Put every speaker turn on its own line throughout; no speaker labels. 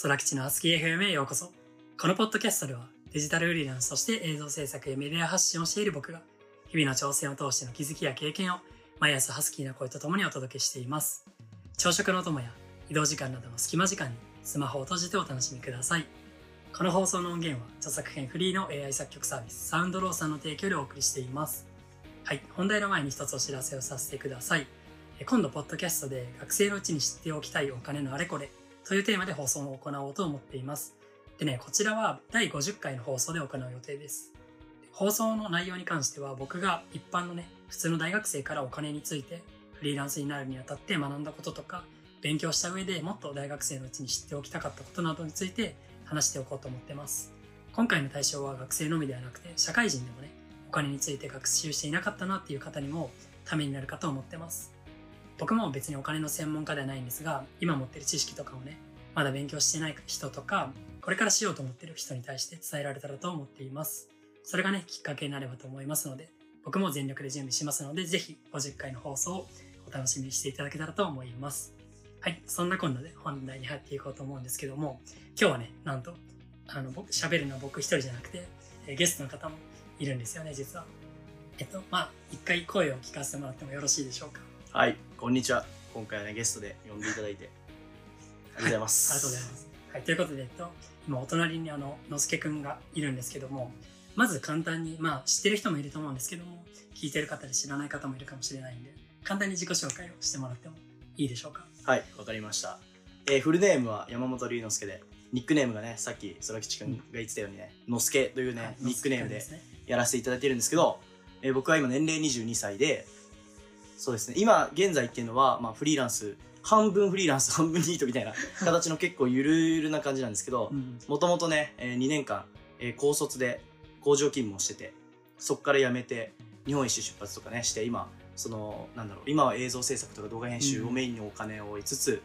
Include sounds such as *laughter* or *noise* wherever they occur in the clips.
空吉のハスキー FM へようこそ。このポッドキャストでは、デジタルフリーランスとして映像制作やメディア発信をしている僕が、日々の挑戦を通しての気づきや経験を、毎朝ハスキーな声とともにお届けしています。朝食のお供や移動時間などの隙間時間に、スマホを閉じてお楽しみください。この放送の音源は、著作権フリーの AI 作曲サービス、サウンドローさんの提供でお送りしています。はい、本題の前に一つお知らせをさせてください。今度、ポッドキャストで学生のうちに知っておきたいお金のあれこれというテーマで放送を行おうと思っています。でね、こちらは第50回の放送で行う予定です。放送の内容に関しては僕が一般のね、普通の大学生からお金についてフリーランスになるにあたって学んだこととか、勉強した上でもっと大学生のうちに知っておきたかったことなどについて話しておこうと思ってます。今回の対象は学生のみではなくて、社会人でもね、お金について学習していなかったなっていう方にもためになるかと思ってます。僕も別にお金の専門家ではないんですが、今持ってる知識とかをね、まだ勉強してない人とか、これからしようと思ってる人に対して伝えられたらと思っています。それがね、きっかけになればと思いますので、僕も全力で準備しますので、ぜひ50回の放送をお楽しみにしていただけたらと思います。はい、そんなこんなで本題に入っていこうと思うんですけども、今日はね、なんと、あの、僕、喋るのは僕一人じゃなくて、ゲストの方もいるんですよね、実は。えっと、まあ、一回声を聞かせてもらってもよろしいでしょうか。
はい、こんにちは。今回はね、ゲストで呼んでいただいて、ありがとうございます。
ありがとうございます。はい、ということで、えっと、今お隣にあの、のすけくんがいるんですけども、まず簡単に、まあ知ってる人もいると思うんですけども、聞いてる方で知らない方もいるかもしれないんで、簡単に自己紹介をしてもらってもいいでしょうか？
はい、わかりました。えーフルネームは山本龍之介で、ニックネームがね、さっき空吉くんが言ってたようにね、のすけというね、
はい
ニックネームで
のすけくんすね。
やらせていただいてるんですけど、えー僕は今年齢22歳で、そうですね、今現在っていうのは、まあフリーランス、半分フリーランス、*laughs* 半分ニートみたいな *laughs* 形の結構ゆるゆるな感じなんですけど
う、ん。
もともとね、え2年間、えー高卒で工場勤務をしてて、そこから辞めて、日本一周出発とかね、して、今、その、なんだろう、今は映像制作とか動画編集をメインにお金を得つつ、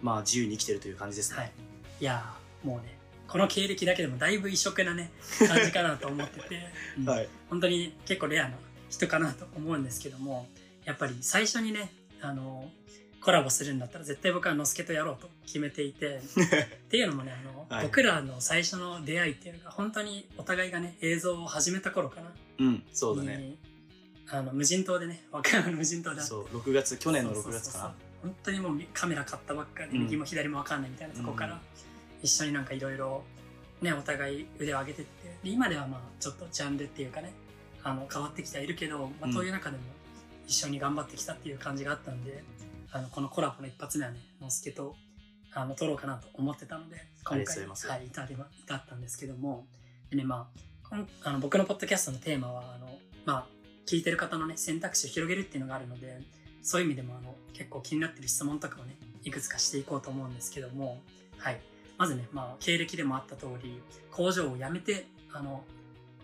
まあ自由に生きてるという感じですね。
はい。いやー、もうね、この経歴だけでもだいぶ異色なね、*laughs* 感じかなと思ってて、うん
はい。
本当に結構レアな人かなと思うんですけども、やっぱり最初にね、あの、コラボするんだったら絶対僕はのすけとやろうと決めていて、*laughs* っていうのもね、あの、
はい。
僕らの最初の出会いっていうのが本当にお互いがね、映像を始めた頃かな。
うん、そうだね。
にあの、無人島でね、和歌山の無人島で
そう、6月、去年の6
そうそうそうそう。
月か
本当にもうカメラ買ったばっかで、
うん。
右も左も分かんないみたいなとこから、
うん。
一緒になんかいろいろねお互い腕を上げてって。で今ではまあちょっとジャンルっていうかねあの変わってきてはいるけど、まあ、
うん。
そういう中でも一緒に頑張ってきたっていう感じがあったんで、あのこのコラボの一発目はねのすけとあの撮ろうかなと思ってたので今回はい、至りま至ったんですけどもでねまあこんあの僕のポッドキャストのテーマはあのまあ聞いてる方のね選択肢を広げるっていうのがあるのでそういう意味でもあの結構気になってる質問とかをねいくつかしていこうと思うんですけどもはい。まずねまあ経歴でもあった通り工場を辞めてあの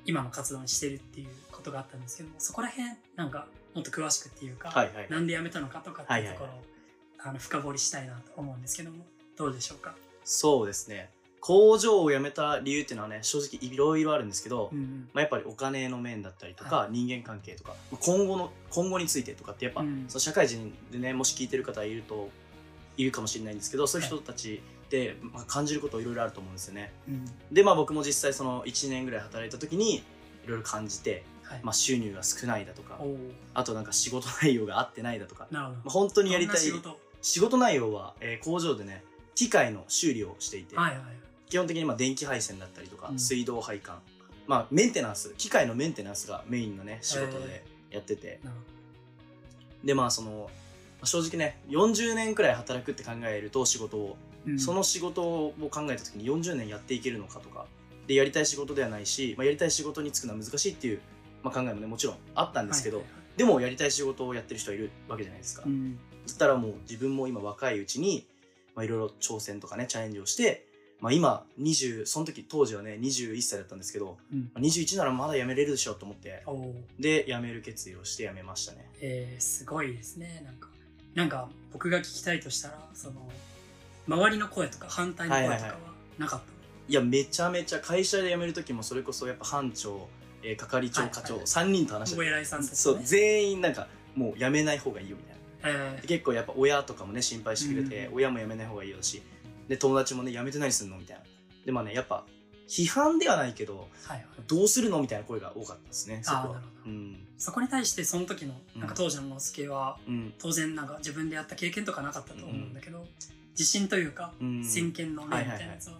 今の活動にしてるっていうことがあったんですけどもそこら辺なんかもっと詳しくっていうか、
はいはい。
なんで辞めたのかとかっていうところを、
はいはい
あの深掘りしたいなと思うんですけどもどうでしょうか、
そうですね。工場を辞めた理由っていうのはね、正直いろいろあるんですけど、
うんうん。
まあ、やっぱりお金の面だったりとか、
は
人間関係とか、今後の、今後についてとかってやっぱ、
うん。
その社会人でね、もし聞いてる方いると、いるかもしれないんですけど、そういう人たちって、まあ、感じることいろいろあると思うんですよね。
うん。
で、まあ僕も実際その1年ぐらい働いた時に、いろいろ感じて、
はい。
まあ収入が少ないだとかあとなんか仕事内容が合ってないだとか、
なるほど、
まあ、本当にやりたい
仕事。
仕事内容は、えー工場でね、機械の修理をしていて、
はいはい
基本的にまあ電気配線だったりとか、
うん。
水道配管、まあメンテナンス、機械のメンテナンスがメインのね、仕事でやってて、
なるほ
でまあその、まあ正直ね、40年くらい働くって考えると仕事を、
ど、うん。
その仕事を考えた時に40年やっていけるのかとか、で、やりたい仕事ではないし、まあ、やりたい仕事に就くのは難しいっていう、まあ、考えもね、もちろんあったんですけど、
はいはいはい。
でもやりたい仕事をやってる人はいるわけじゃないですか。
うん。
だったらもう自分も今若いうちに、まあいろいろ挑戦とかね、チャレンジをして、まあ今20、その時当時はね、21歳だったんですけど、
うん。
まあ21ならまだ辞めれるでしょと思って、で、辞める決意をして辞めましたね。
えー、すごいですねなんか。なんか僕が聞きたいとしたらその周りの声とか反対の声とかは
はいはい
なかった、
いや、めちゃめちゃ会社で辞める時もそれこそやっぱ班長、えー係長、
はい
課長、
はい。
3人と話して
お偉いね。
そう、全員なんかもう辞めない方がいいよみたいな。結構やっぱ親とかもね心配してくれて、
うん
親も辞めない方がいいよだし。で友達もねやめて何すんのみたいな。でまあねやっぱ批判ではないけど
はいはい。
どうするのみたいな声が多かったですねそこうん。
そこに対してその時のなんか当時の之助は
うん。
当然なんか自分でやった経験とかなかったと思うんだけど、自信というか、
うん
先見の明みたいなやつは、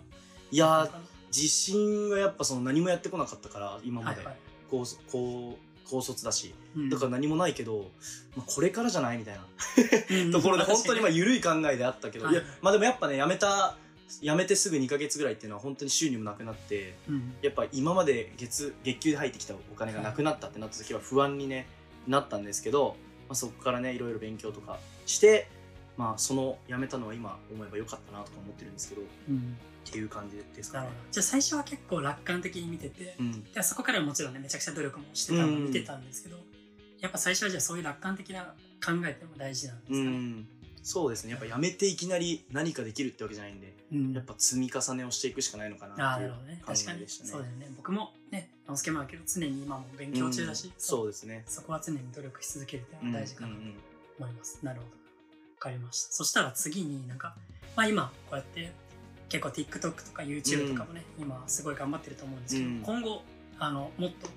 いやー自信はやっぱその何もやってこなかったから今まで。
はいはい。
高高高卒だし。
うん。
だから何もないけど、まあ、これからじゃないみたいな。
うん *laughs*
ところで本当にまあ緩い考えであったけど、
はい。
いやまあでもやっぱねやめたやめてすぐ2か月ぐらいっていうのは本当に収入もなくなって
うん。
やっぱ今まで月月給で入ってきたお金がなくなったってなった時は不安に、ね、なったんですけど、まあ、そこからねいろいろ勉強とかして、まあ、その辞めたのは今思えばよかったなとか思ってるんですけど。っ
うん
ていう感じですかね。
じゃあ最初は結構楽観的に見てて、
うん。
いやそこからはもちろんねめちゃくちゃ努力もしてたのを見てたんですけど、やっぱ最初はじゃあそういう楽観的な考えっても大事なんですか
う
ね、
ん。そうですね。やっぱ辞めていきなり何かできるってわけじゃないんで
うん。
やっぱ積み重ねをしていくしかないのか
あ
なっていう
あなるほどね。
考
確かに
えでしたね。
そうだよね。僕もね直輔もだけど常に今も勉強中だし、
うん。そうですね。
そこは常に努力し続けるっていうのが大事かなと
うんうん
思います、なるほど。わかりました。そしたら次になんか、まあ、今こうやって結構 TikTok とか YouTube とかもね、今すごい頑張ってると思うんですけど、
うん
今後あのもっと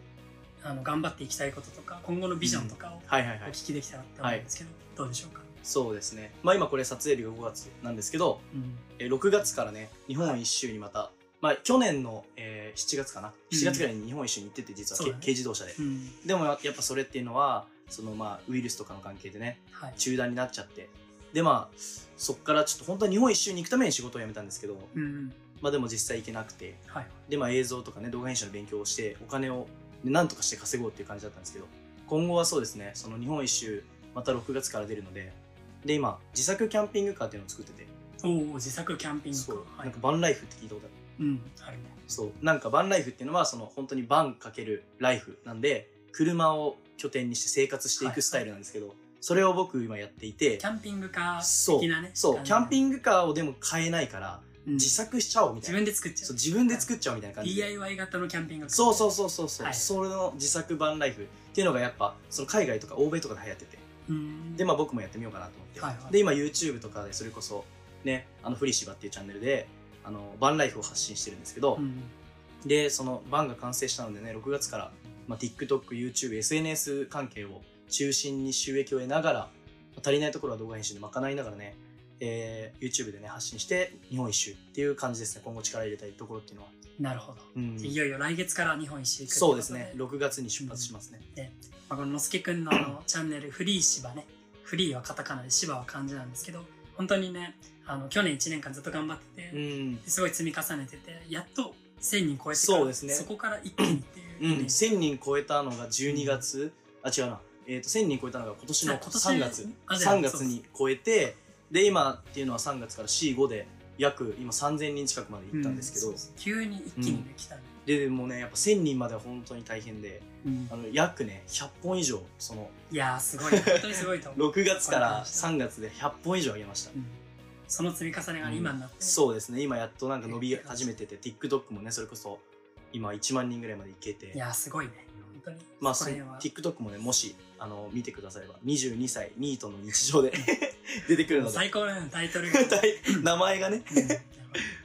あの頑張っていきたいこととか今後のビジョンとかを。お聞きできたらって思うんですけど、どうでしょうか、
そうですね。まあ今これ撮影日が5月なんですけど、
うん
えー6月からね、日本一周にまた、まあ去年の、えー7月かな？7月ぐらいに日本一周に行ってて、実は、軽自動車で。
うん
でもややっぱそれっていうのは、そのまあウイルスとかの関係でね、
はい
中断になっちゃって。でまあ、そっからちょっと本当は日本一周に行くために仕事を辞めたんですけど、
うん
まあでも実際行けなくて、
はい
でまあ映像とかね動画編集の勉強をしてお金をなんとかして稼ごうっていう感じだったんですけど今後はそうですねその日本一周また6月から出るのでで今自作キャンピングカーっていうのを作ってて。
おお自作キャンピングカー。
そう、
はい。
なんかバンライフって聞いたことある？
うんあるね。
そう。なんかバンライフっていうのはその本当にバンかけるライフなんで車を拠点にして生活していくスタイルなんですけど、それを僕今やっていて
キャンピングカー的なね
そうキャンピ
グ、
ングカーをでも買えないから
うん。
自作しちゃおうみた
自
いな、
分で作っちゃ
そうう自分で作っちゃおうみたいな感じで。
DIY 型のキャンピングカー。
そうそうそうそうそう、
はい。
それの自作版ライフっていうのがやっぱその海外とか欧米とかで流行ってて。
うん。
でまあ僕もやってみようかなと思って、
はいはい。
で今 YouTube とかでそれこそねあのフリシバっていうチャンネルであのバンライフを発信してるんですけど、
うん。
でそのバンが完成したのでね6月から、まあ、TikTokYouTube SNS 関係を中心に収益を得ながら、まあ足りないところは動画編集で賄いながらね、えー YouTube でね発信して日本一周っていう感じですね。今後力入れたいところっていうのは、
なるほど。
うん。
いよいよ来月から日本一周行く
そうですね。6月に出発しますね、
まあ、こののすけくんのあの *coughs* チャンネルフリー芝ね。フリーはカタカナで芝は漢字なんですけど本当にねあの去年1年間ずっと頑張ってて、
うん。
ですごい積み重ねててやっと1000人超えて
そうですね。
そこから一気にっていう。
うん、
イメージ、
1000人超えたのが12月、あ違うな、えー、と1000人超えたのが今年の
あ今年
3月。
あじゃあ
3月に超えてで今っていうのは3月から C5 で約今3000人近くまで行ったんですけど、
うそうそう急に一気にね来たね、
ででもねやっぱ1000人までは本当に大変で
うん。
あの約ね100本以上その
いやーすごい。本当にすごいと思う、*laughs*
6月から3月で100本以上上げました、
うん。その積み重ねが今になって、
そうですね。今やっとなんか伸び始めてて TikTok もねそれこそ今1万人ぐらいまでいけて。
いやーすごいね。本当に。
まあ、そ TikTok もねもしあの見てくだされば22歳ニートの日常で *laughs* 出てくるので。
最高だねタイトルが、*laughs* うん
名前がね。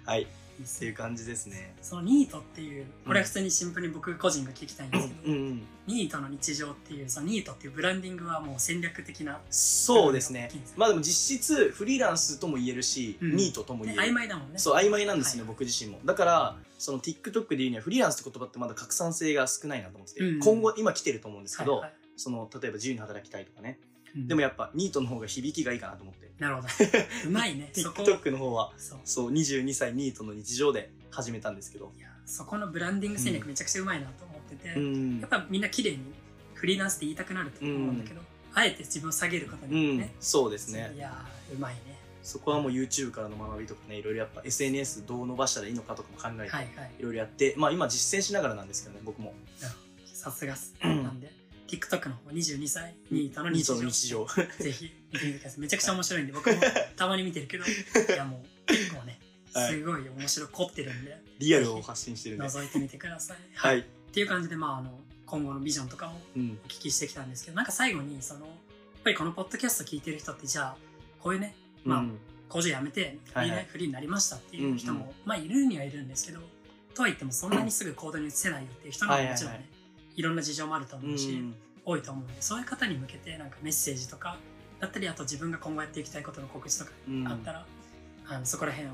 はい。っていう感じですね。
そのニートっていうこれは普通にシンプルに僕個人が聞きたいんですけど、
うんうん
ニートの日常っていうそのニートっていうブランディングはもう戦略的な、
そうですね。まあでも実質フリーランスとも言えるし、
うん。
ニートとも言
ね、
える。
曖昧だもんね。
そう曖昧なんですね、
はい。
僕自身も。だからその TikTok で言うにはフリーランスって言葉ってまだ拡散性が少ないなと思ってて、
うん。
今後今来てると思うんですけど、
はいはい。
その例えば自由に働きたいとかね、
うん。
でもやっぱニートの方が響きがいいかなと思って。
なるほど。*laughs* うまいね
TikTok の方は
そう。
そう22歳ニートの日常で始めたんですけど。
いやそこのブランディング戦略めちゃくちゃうまいなと思ってて、
うん。
やっぱみんな綺麗にフリーランスって言いたくなると思うんだけど、あえて自分を下げること
うん
によってね、
そうですね。
いやーうまいね
そこはもう YouTube からの学びとかねいろいろやっぱ SNS どう伸ばしたらいいのかとかも考えて、
はいはい。
いろいろやってまあ今実践しながらなんですけどね僕も。
さすがっす、
うん
なんで *clears throat* TikTok の方22歳ニートの日常。
の日常。
ぜひ見てみてください。めちゃくちゃ面白いんで僕も *laughs* たまに見てるけどいやもう結構ね
はい。
すごい面白い凝ってるんで
リアルを発信してるんで。
覗いてみてくださ *laughs* い。
はい、
っていう感じでまああの今後のビジョンとかも
うん。
お聞きしてきたんですけどなんか最後にそのやっぱりこのポッドキャスト聞いてる人ってじゃあこういうねまあ
うん。
工場辞めてフリー,、
はい。はい
フリーになりましたっていう人も、まあいるにはいるんですけどとはいってもそんなにすぐ行動に移せないよっていう人ももちろんね、
はいいはい
ろんな事情もあると思うし、
うん
多いと思うのでそういう方に向けてなんかメッセージとかだったりあと自分が今後やっていきたいことの告知とか
うん。
あったら、あのそこら辺を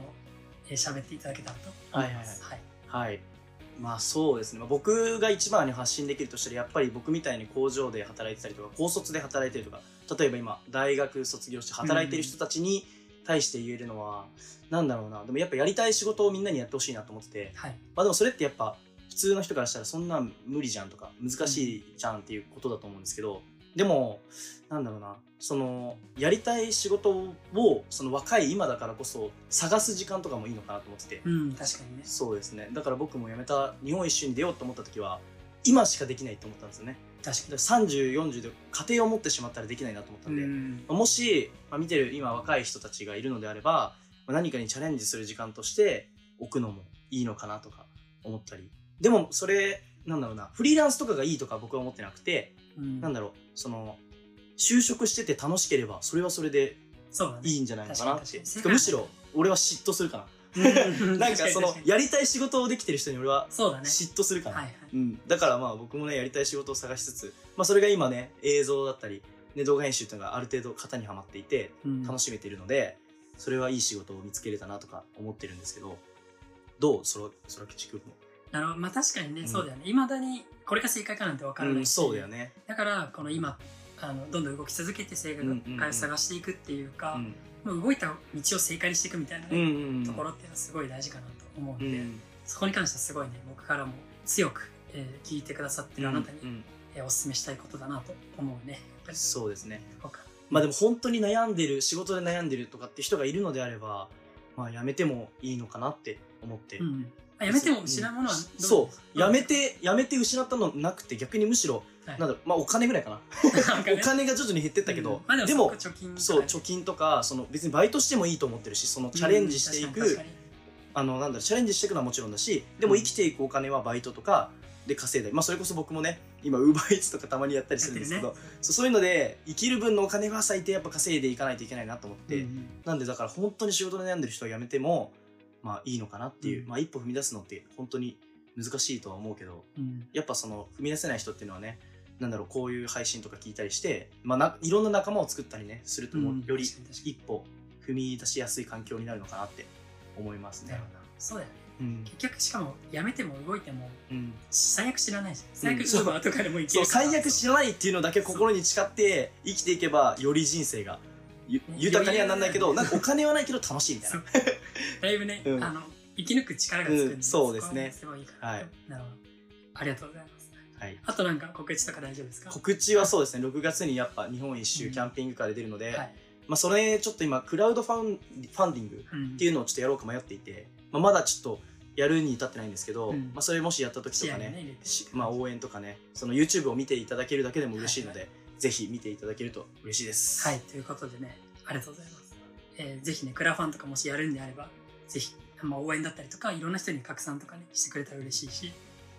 えー喋っていただけたらと思います。はい。
はい。まあそうですね。まあ僕が一番に発信できるとしたら、やっぱり僕みたいに工場で働いてたりとか、高卒で働いてるとか、例えば今、大学卒業して働いてる人たちに対して言えるのは、なんだろうな。でもやっぱやりたい仕事をみんなにやってほしいなと思ってて、
はい。
まあでもそれってやっぱ、普通の人からしたらそんなん無理じゃんとか、難しいじゃんっていうことだと思うんですけど、でも、なんだろうな、その、やりたい仕事を、その若い今だからこそ、探す時間とかもいいのかなと思ってて、
うん、確かにね。
そうですね。だから僕も辞めた日本一周に出ようと思った時は今しかできないと思ったんですよね
確か
だから3040で家庭を持ってしまったらできないなと思ったん
に。
で、
うん。
まあもし、まあ、見てる今若い人たちがいるのであれば、まあ何かにチャレンジする時間として置くのもいいのかなとか思ったり。でもそれなんだろうなフリーランスとかがいいとか僕は思ってなくて、
うん。
なんだろうその就職してて楽しければそれはそれで。いいんじゃないのかなって。
確かに確かに。
てかむしろ俺は嫉妬するかな。
うん
なんかそのやりたい仕事をできてる人に俺は
そうだね。
嫉妬するかな、
はいはい。
うん、だからまあ僕もねやりたい仕事を探しつつ、まあ、それが今ね映像だったり、ね、動画編集っていうのがある程度型にはまっていて
うん。
楽しめているので、それはいい仕事を見つけれたなとか思ってるんですけどどう？そらそら吉君も、
なるほど。まあ確かにね、
うん。
そうだよね。いまだにこれが正解かなんて分から
うん、
ないし、
そうだよね、
だからこの今あのどんどん動き続けて正
うんうんうん
解を探していくっていうか、
うん。
もう動いた道を正解にしていくみたいな、ね
うんうんうん。
ところっていうのはすごい大事かなと思うので、
うん。
そこに関してはすごいね僕からも強く、えー聞いてくださってるあなたに、
うんうん。
えーお勧めしたいことだなと思うね。やっぱり
そうですね。まあでも本当に悩んでる仕事で悩んでるとかって人がいるのであればまあやめてもいいのかなって思って、
うんうん。あやめても失うものはど
そう。やめ
て、
てやめて失ったのなくて逆にむしろ
はい
なんだろうまあお金ぐらいかな。*laughs* お金？*laughs* が徐々に減ってったけど、
うん。まあ、
でも
貯金とかね。
そう貯金とかその別にバイトしてもいいと思ってるしそのチャレンジしていく、あのなんだろうチャレンジしていくのはもちろんだしでも生きていくお金はバイトとかで稼いだり、まあ、それこそ僕もね今ウーバーイーツとかたまにやったりするんですけど、
ね。
そうそういうので生きる分のお金は最低やっぱ稼いでいかないといけないなと思って、
うんうん
なんでだから本当に仕事で悩んでる人は辞めてもまあいいのかなっていう、
うん。
まあ一歩踏み出すのって本当に難しいとは思うけど
うん。
やっぱその踏み出せない人っていうのはねなんだろうこういう配信とか聞いたりして、まあ、ないろんな仲間を作ったりねするとも
うん
より一歩踏み出しやすい環境になるのかなって思いますね。
そうだよね。
うん。
結局しかもやめても動いても
うん、
最悪知らないじゃん。最悪もいけるから。
最悪知らないっていうのだけ心に誓って生きていけばより人生が豊かにはなんないけどなんかお金はないけど楽しいみたいな。
だいぶね、
うん。
あの生き抜く力がつくんで、
うん。そうですね
すごいいいから、
はい。
なるほど。ありがとうございます
はい、
あとなんか告知とか大丈夫ですか？
告知はそうですね。6月にやっぱ日本一
うん。
周キャンピングカーで出るので、
はい。
まあ、それちょっと今クラウドファンファンディング
うん。
っていうのをちょっとやろうか迷っていて、まあ、まだちょっとやるに至ってないんですけど、
うん。
まあ、それもしやった時とかね
ね
まあ、応援とかねその YouTube を見ていただけるだけでも嬉しいので、ぜひ見ていただけると嬉しいです。
はい、ということでね、ありがとうございます。えーぜひね、クラファンとかもしやるんであれば、ぜひ、まあ、応援だったりとか、いろんな人に拡散とかね、してくれたら嬉しいし、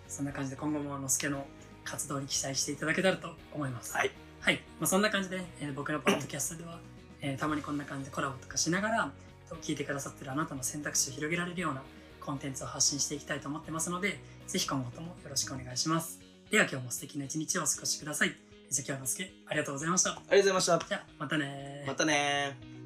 そんな感じで今後ものすけの活動に期待していただけたらと思います。
はい。
はい。まあ、そんな感じで、えー僕のポッドキャストでは、えーたまにこんな感じでコラボとかしながら、と聞いてくださってるあなたの選択肢を広げられるようなコンテンツを発信していきたいと思ってますので、ぜひ今後ともよろしくお願いします。では今日も素敵な一日をお過ごしください。じゃあ今日のすけ、ありがとうございました。
ありがとうございました。
じゃあ、またねー
またねー。